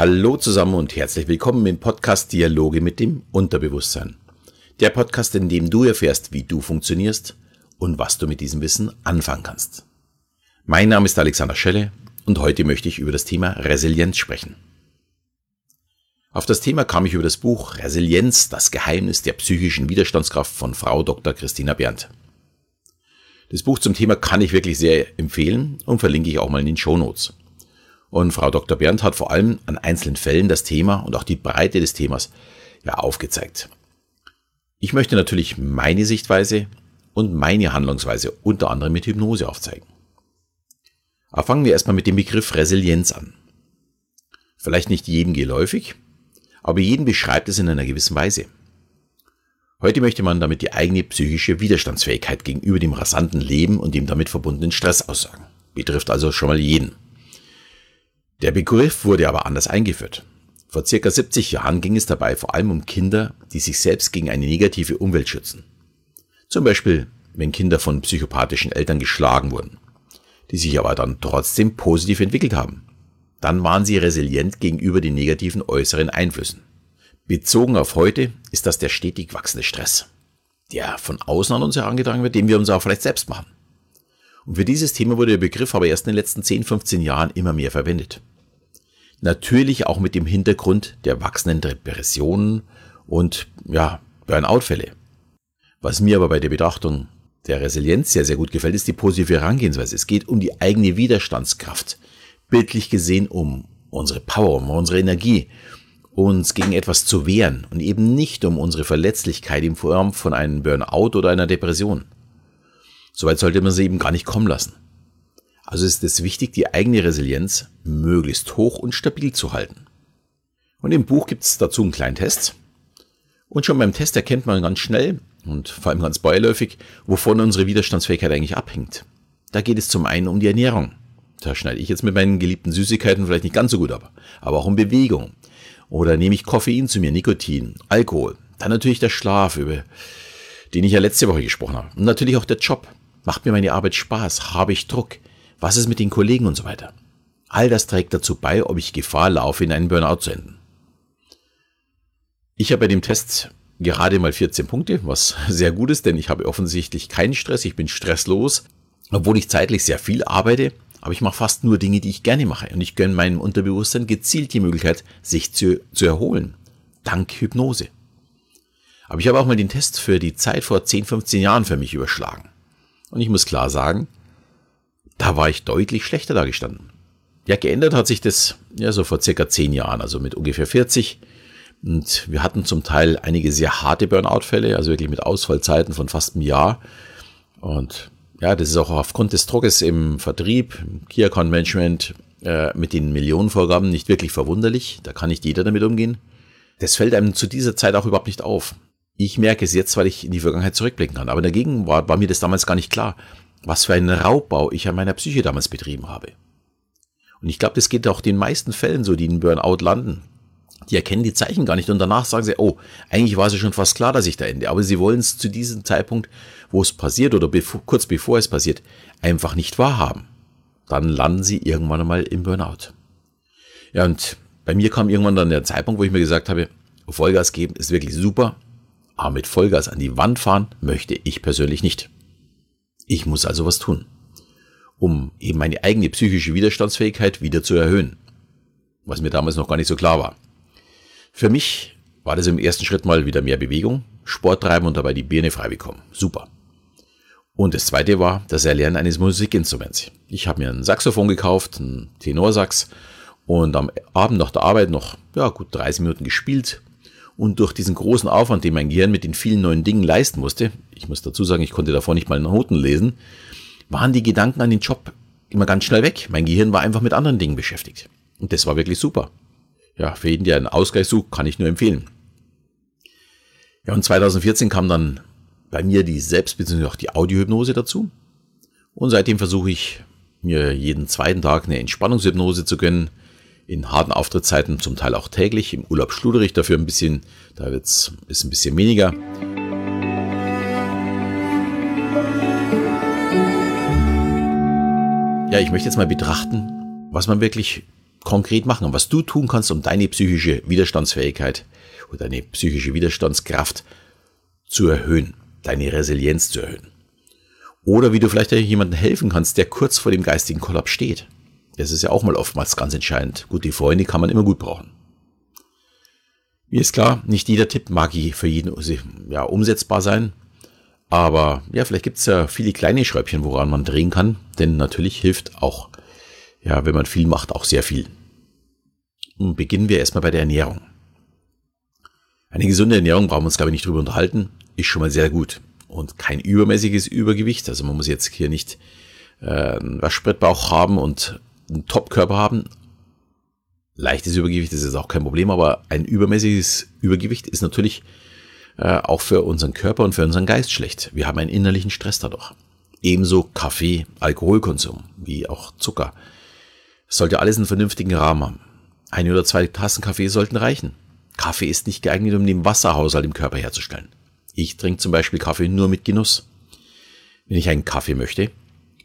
Hallo zusammen und herzlich willkommen im Podcast Dialoge mit dem Unterbewusstsein. Der Podcast, in dem du erfährst, wie du funktionierst und was du mit diesem Wissen anfangen kannst. Mein Name ist Alexander Schelle und heute möchte ich über das Thema Resilienz sprechen. Auf das Thema kam ich über das Buch Resilienz, das Geheimnis der psychischen Widerstandskraft von Frau Dr. Christina Berndt. Das Buch zum Thema kann ich wirklich sehr empfehlen und verlinke ich auch mal in den Show Notes. Und Frau Dr. Berndt hat vor allem an einzelnen Fällen das Thema und auch die Breite des Themas ja aufgezeigt. Ich möchte natürlich meine Sichtweise und meine Handlungsweise unter anderem mit Hypnose aufzeigen. Aber fangen wir erstmal mit dem Begriff Resilienz an. Vielleicht nicht jedem geläufig, aber jeden beschreibt es in einer gewissen Weise. Heute möchte man damit die eigene psychische Widerstandsfähigkeit gegenüber dem rasanten Leben und dem damit verbundenen Stress aussagen. Betrifft also schon mal jeden. Der Begriff wurde aber anders eingeführt. Vor circa 70 Jahren ging es dabei vor allem um Kinder, die sich selbst gegen eine negative Umwelt schützen. Zum Beispiel, wenn Kinder von psychopathischen Eltern geschlagen wurden, die sich aber dann trotzdem positiv entwickelt haben. Dann waren sie resilient gegenüber den negativen äußeren Einflüssen. Bezogen auf heute ist das der stetig wachsende Stress, der von außen an uns herangetragen wird, den wir uns auch vielleicht selbst machen. Und für dieses Thema wurde der Begriff aber erst in den letzten 10, 15 Jahren immer mehr verwendet. Natürlich auch mit dem Hintergrund der wachsenden Depressionen und ja, Burnout-Fälle. Was mir aber bei der Betrachtung der Resilienz sehr, sehr gut gefällt, ist die positive Herangehensweise. Es geht um die eigene Widerstandskraft. Bildlich gesehen um unsere Power, um unsere Energie, uns gegen etwas zu wehren und eben nicht um unsere Verletzlichkeit in Form von einem Burnout oder einer Depression. Soweit sollte man sie eben gar nicht kommen lassen. Also ist es wichtig, die eigene Resilienz möglichst hoch und stabil zu halten. Und im Buch gibt es dazu einen kleinen Test. Und schon beim Test erkennt man ganz schnell und vor allem ganz beiläufig, wovon unsere Widerstandsfähigkeit eigentlich abhängt. Da geht es zum einen um die Ernährung. Da schneide ich jetzt mit meinen geliebten Süßigkeiten vielleicht nicht ganz so gut ab. Aber auch um Bewegung. Oder nehme ich Koffein zu mir, Nikotin, Alkohol. Dann natürlich der Schlaf, über den ich ja letzte Woche gesprochen habe. Und natürlich auch der Job. Macht mir meine Arbeit Spaß? Habe ich Druck? Was ist mit den Kollegen und so weiter? All das trägt dazu bei, ob ich Gefahr laufe, in einen Burnout zu enden. Ich habe bei dem Test gerade mal 14 Punkte, was sehr gut ist, denn ich habe offensichtlich keinen Stress, ich bin stresslos, obwohl ich zeitlich sehr viel arbeite, aber ich mache fast nur Dinge, die ich gerne mache und ich gönne meinem Unterbewusstsein gezielt die Möglichkeit, sich zu, zu erholen, dank Hypnose. Aber ich habe auch mal den Test für die Zeit vor 10, 15 Jahren für mich überschlagen. Und ich muss klar sagen, da war ich deutlich schlechter dargestanden. Ja, geändert hat sich das ja so vor circa zehn Jahren, also mit ungefähr 40. Und wir hatten zum Teil einige sehr harte Burnout-Fälle, also wirklich mit Ausfallzeiten von fast einem Jahr. Und ja, das ist auch aufgrund des Druckes im Vertrieb, im Key Account Management äh, mit den Millionenvorgaben nicht wirklich verwunderlich. Da kann nicht jeder damit umgehen. Das fällt einem zu dieser Zeit auch überhaupt nicht auf. Ich merke es jetzt, weil ich in die Vergangenheit zurückblicken kann. Aber dagegen war, war mir das damals gar nicht klar was für einen Raubbau ich an meiner Psyche damals betrieben habe. Und ich glaube, das geht auch den meisten Fällen so, die in Burnout landen. Die erkennen die Zeichen gar nicht und danach sagen sie, oh, eigentlich war es schon fast klar, dass ich da ende. Aber sie wollen es zu diesem Zeitpunkt, wo es passiert oder bevor, kurz bevor es passiert, einfach nicht wahrhaben. Dann landen sie irgendwann einmal im Burnout. Ja, und bei mir kam irgendwann dann der Zeitpunkt, wo ich mir gesagt habe, Vollgas geben ist wirklich super, aber mit Vollgas an die Wand fahren möchte ich persönlich nicht. Ich muss also was tun, um eben meine eigene psychische Widerstandsfähigkeit wieder zu erhöhen, was mir damals noch gar nicht so klar war. Für mich war das im ersten Schritt mal wieder mehr Bewegung, Sport treiben und dabei die Birne frei bekommen. Super. Und das zweite war das Erlernen eines Musikinstruments. Ich habe mir ein Saxophon gekauft, einen Tenorsax und am Abend nach der Arbeit noch ja, gut 30 Minuten gespielt, und durch diesen großen Aufwand, den mein Gehirn mit den vielen neuen Dingen leisten musste, ich muss dazu sagen, ich konnte davor nicht mal Noten lesen, waren die Gedanken an den Job immer ganz schnell weg. Mein Gehirn war einfach mit anderen Dingen beschäftigt. Und das war wirklich super. Ja, für jeden, der einen Ausgleich sucht, kann ich nur empfehlen. Ja, und 2014 kam dann bei mir die Selbst- bzw. auch die Audiohypnose dazu. Und seitdem versuche ich mir jeden zweiten Tag eine Entspannungshypnose zu gönnen, in harten Auftrittszeiten zum Teil auch täglich. Im Urlaub schludere ich dafür ein bisschen, da wird's, ist ein bisschen weniger. Ja, ich möchte jetzt mal betrachten, was man wirklich konkret machen und was du tun kannst, um deine psychische Widerstandsfähigkeit oder deine psychische Widerstandskraft zu erhöhen, deine Resilienz zu erhöhen. Oder wie du vielleicht jemandem helfen kannst, der kurz vor dem geistigen Kollaps steht. Das ist ja auch mal oftmals ganz entscheidend. Gut, die Freunde kann man immer gut brauchen. Mir ist klar, nicht jeder Tipp mag für jeden ja, umsetzbar sein. Aber ja, vielleicht gibt es ja viele kleine Schräubchen, woran man drehen kann. Denn natürlich hilft auch, ja, wenn man viel macht, auch sehr viel. Und beginnen wir erstmal bei der Ernährung. Eine gesunde Ernährung, brauchen wir uns glaube ich nicht drüber unterhalten, ist schon mal sehr gut. Und kein übermäßiges Übergewicht. Also man muss jetzt hier nicht äh, einen Waschbrettbauch haben und einen Topkörper haben. Leichtes Übergewicht ist jetzt auch kein Problem, aber ein übermäßiges Übergewicht ist natürlich äh, auch für unseren Körper und für unseren Geist schlecht. Wir haben einen innerlichen Stress dadurch. Ebenso Kaffee, Alkoholkonsum, wie auch Zucker. Es sollte alles einen vernünftigen Rahmen haben. Eine oder zwei Tassen Kaffee sollten reichen. Kaffee ist nicht geeignet, um den Wasserhaushalt im Körper herzustellen. Ich trinke zum Beispiel Kaffee nur mit Genuss. Wenn ich einen Kaffee möchte,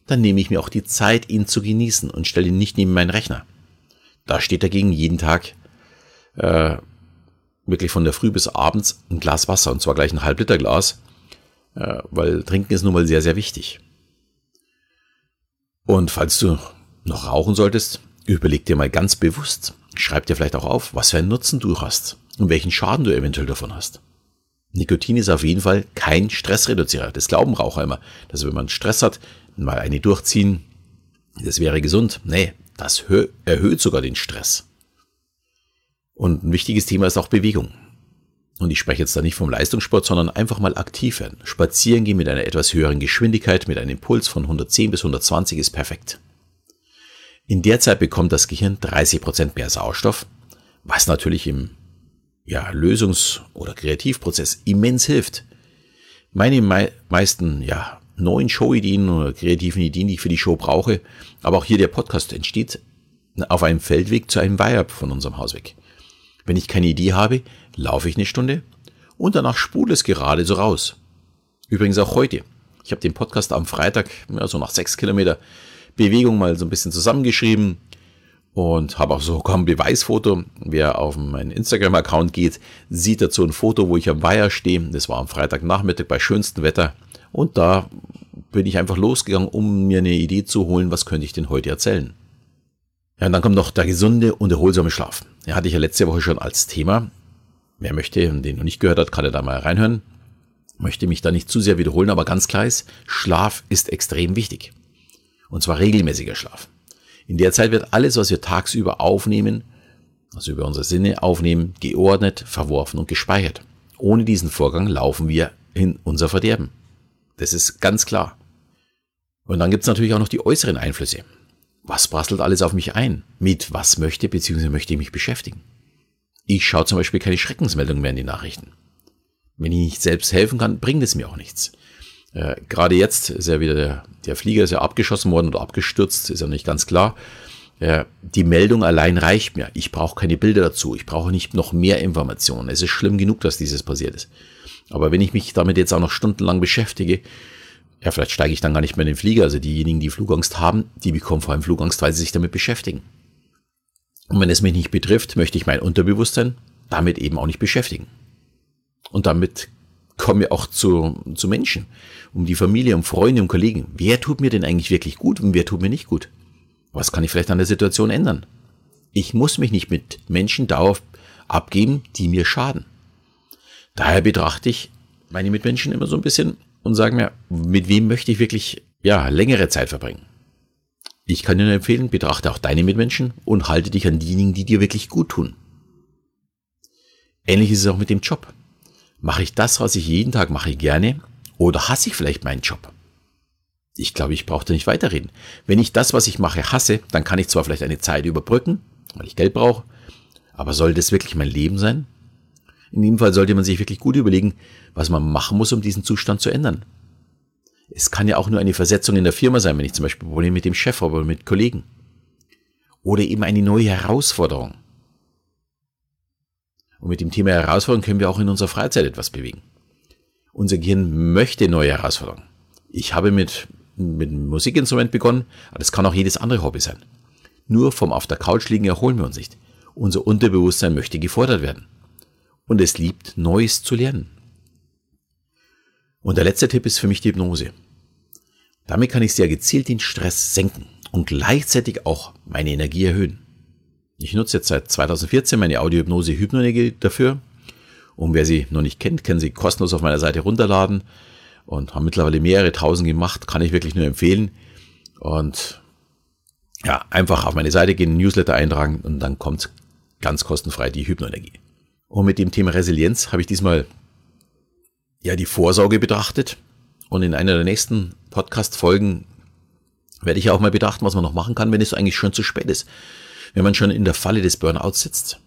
dann nehme ich mir auch die Zeit, ihn zu genießen und stelle ihn nicht neben meinen Rechner. Da steht dagegen jeden Tag äh, wirklich von der Früh bis abends ein Glas Wasser und zwar gleich ein halb Liter Glas, äh, weil Trinken ist nun mal sehr, sehr wichtig. Und falls du noch rauchen solltest, überleg dir mal ganz bewusst, schreib dir vielleicht auch auf, was für einen Nutzen du hast und welchen Schaden du eventuell davon hast. Nikotin ist auf jeden Fall kein Stressreduzierer. Das glauben Raucher immer, dass wenn man Stress hat, mal eine durchziehen, das wäre gesund. Nee, das erhöht sogar den Stress. Und ein wichtiges Thema ist auch Bewegung. Und ich spreche jetzt da nicht vom Leistungssport, sondern einfach mal aktiv werden. Spazieren gehen mit einer etwas höheren Geschwindigkeit, mit einem Impuls von 110 bis 120 ist perfekt. In der Zeit bekommt das Gehirn 30 Prozent mehr Sauerstoff, was natürlich im ja, Lösungs- oder Kreativprozess immens hilft. Meine mei meisten ja, neuen Showideen oder kreativen Ideen, die ich für die Show brauche, aber auch hier der Podcast entsteht auf einem Feldweg zu einem Weiher von unserem Haus weg. Wenn ich keine Idee habe, laufe ich eine Stunde und danach spule es gerade so raus. Übrigens auch heute. Ich habe den Podcast am Freitag, ja, so nach sechs Kilometer Bewegung mal so ein bisschen zusammengeschrieben und habe auch sogar ein Beweisfoto. Wer auf meinen Instagram-Account geht, sieht dazu ein Foto, wo ich am Weiher stehe. Das war am Freitagnachmittag bei schönstem Wetter. Und da bin ich einfach losgegangen, um mir eine Idee zu holen, was könnte ich denn heute erzählen. Ja, und dann kommt noch der gesunde und erholsame Schlaf. Ja, hatte ich ja letzte Woche schon als Thema. Wer möchte den noch nicht gehört hat, kann er da mal reinhören. Möchte mich da nicht zu sehr wiederholen, aber ganz klar ist, Schlaf ist extrem wichtig. Und zwar regelmäßiger Schlaf. In der Zeit wird alles, was wir tagsüber aufnehmen, also über unsere Sinne aufnehmen, geordnet, verworfen und gespeichert. Ohne diesen Vorgang laufen wir in unser Verderben. Das ist ganz klar. Und dann gibt es natürlich auch noch die äußeren Einflüsse. Was prasselt alles auf mich ein? Mit was möchte bzw. möchte ich mich beschäftigen? Ich schaue zum Beispiel keine Schreckensmeldungen mehr in die Nachrichten. Wenn ich nicht selbst helfen kann, bringt es mir auch nichts. Äh, Gerade jetzt ist ja wieder der, der Flieger ist ja abgeschossen worden oder abgestürzt, ist ja nicht ganz klar. Äh, die Meldung allein reicht mir. Ich brauche keine Bilder dazu. Ich brauche nicht noch mehr Informationen. Es ist schlimm genug, dass dieses passiert ist. Aber wenn ich mich damit jetzt auch noch stundenlang beschäftige, ja, vielleicht steige ich dann gar nicht mehr in den Flieger. Also diejenigen, die Flugangst haben, die bekommen vor allem Flugangst, weil sie sich damit beschäftigen. Und wenn es mich nicht betrifft, möchte ich mein Unterbewusstsein damit eben auch nicht beschäftigen. Und damit kommen wir auch zu, zu Menschen, um die Familie, um Freunde, um Kollegen. Wer tut mir denn eigentlich wirklich gut und wer tut mir nicht gut? Was kann ich vielleicht an der Situation ändern? Ich muss mich nicht mit Menschen dauerhaft abgeben, die mir schaden. Daher betrachte ich meine Mitmenschen immer so ein bisschen und sage mir, mit wem möchte ich wirklich ja, längere Zeit verbringen. Ich kann dir nur empfehlen, betrachte auch deine Mitmenschen und halte dich an diejenigen, die dir wirklich gut tun. Ähnlich ist es auch mit dem Job. Mache ich das, was ich jeden Tag mache, gerne oder hasse ich vielleicht meinen Job? Ich glaube, ich brauche da nicht weiterreden. Wenn ich das, was ich mache, hasse, dann kann ich zwar vielleicht eine Zeit überbrücken, weil ich Geld brauche, aber soll das wirklich mein Leben sein? In dem Fall sollte man sich wirklich gut überlegen, was man machen muss, um diesen Zustand zu ändern. Es kann ja auch nur eine Versetzung in der Firma sein, wenn ich zum Beispiel Probleme mit dem Chef habe oder mit Kollegen. Oder eben eine neue Herausforderung. Und mit dem Thema Herausforderung können wir auch in unserer Freizeit etwas bewegen. Unser Gehirn möchte neue Herausforderungen. Ich habe mit, mit einem Musikinstrument begonnen, aber das kann auch jedes andere Hobby sein. Nur vom auf der Couch liegen erholen wir uns nicht. Unser Unterbewusstsein möchte gefordert werden. Und es liebt, Neues zu lernen. Und der letzte Tipp ist für mich die Hypnose. Damit kann ich sehr gezielt den Stress senken und gleichzeitig auch meine Energie erhöhen. Ich nutze jetzt seit 2014 meine Audiohypnose Hypnoenergie dafür. Und wer sie noch nicht kennt, kann sie kostenlos auf meiner Seite runterladen und haben mittlerweile mehrere tausend gemacht, kann ich wirklich nur empfehlen. Und ja, einfach auf meine Seite gehen, Newsletter eintragen und dann kommt ganz kostenfrei die Hypnoenergie. Und mit dem Thema Resilienz habe ich diesmal ja die Vorsorge betrachtet und in einer der nächsten Podcast-Folgen werde ich auch mal betrachten, was man noch machen kann, wenn es eigentlich schon zu spät ist. Wenn man schon in der Falle des Burnouts sitzt.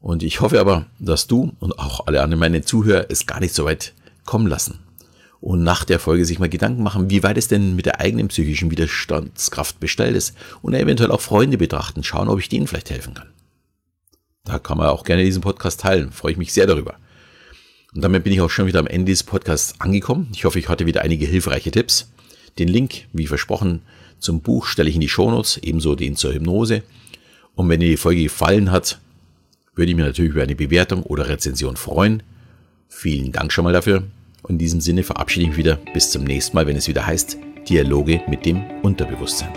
Und ich hoffe aber, dass du und auch alle anderen meine Zuhörer es gar nicht so weit kommen lassen. Und nach der Folge sich mal Gedanken machen, wie weit es denn mit der eigenen psychischen Widerstandskraft bestellt ist. Und eventuell auch Freunde betrachten, schauen, ob ich denen vielleicht helfen kann. Da kann man auch gerne diesen Podcast teilen. Freue ich mich sehr darüber. Und damit bin ich auch schon wieder am Ende dieses Podcasts angekommen. Ich hoffe, ich hatte wieder einige hilfreiche Tipps. Den Link, wie versprochen, zum Buch stelle ich in die Shownotes, ebenso den zur Hypnose. Und wenn dir die Folge gefallen hat, würde ich mich natürlich über eine Bewertung oder Rezension freuen. Vielen Dank schon mal dafür. Und in diesem Sinne verabschiede ich mich wieder bis zum nächsten Mal, wenn es wieder heißt Dialoge mit dem Unterbewusstsein.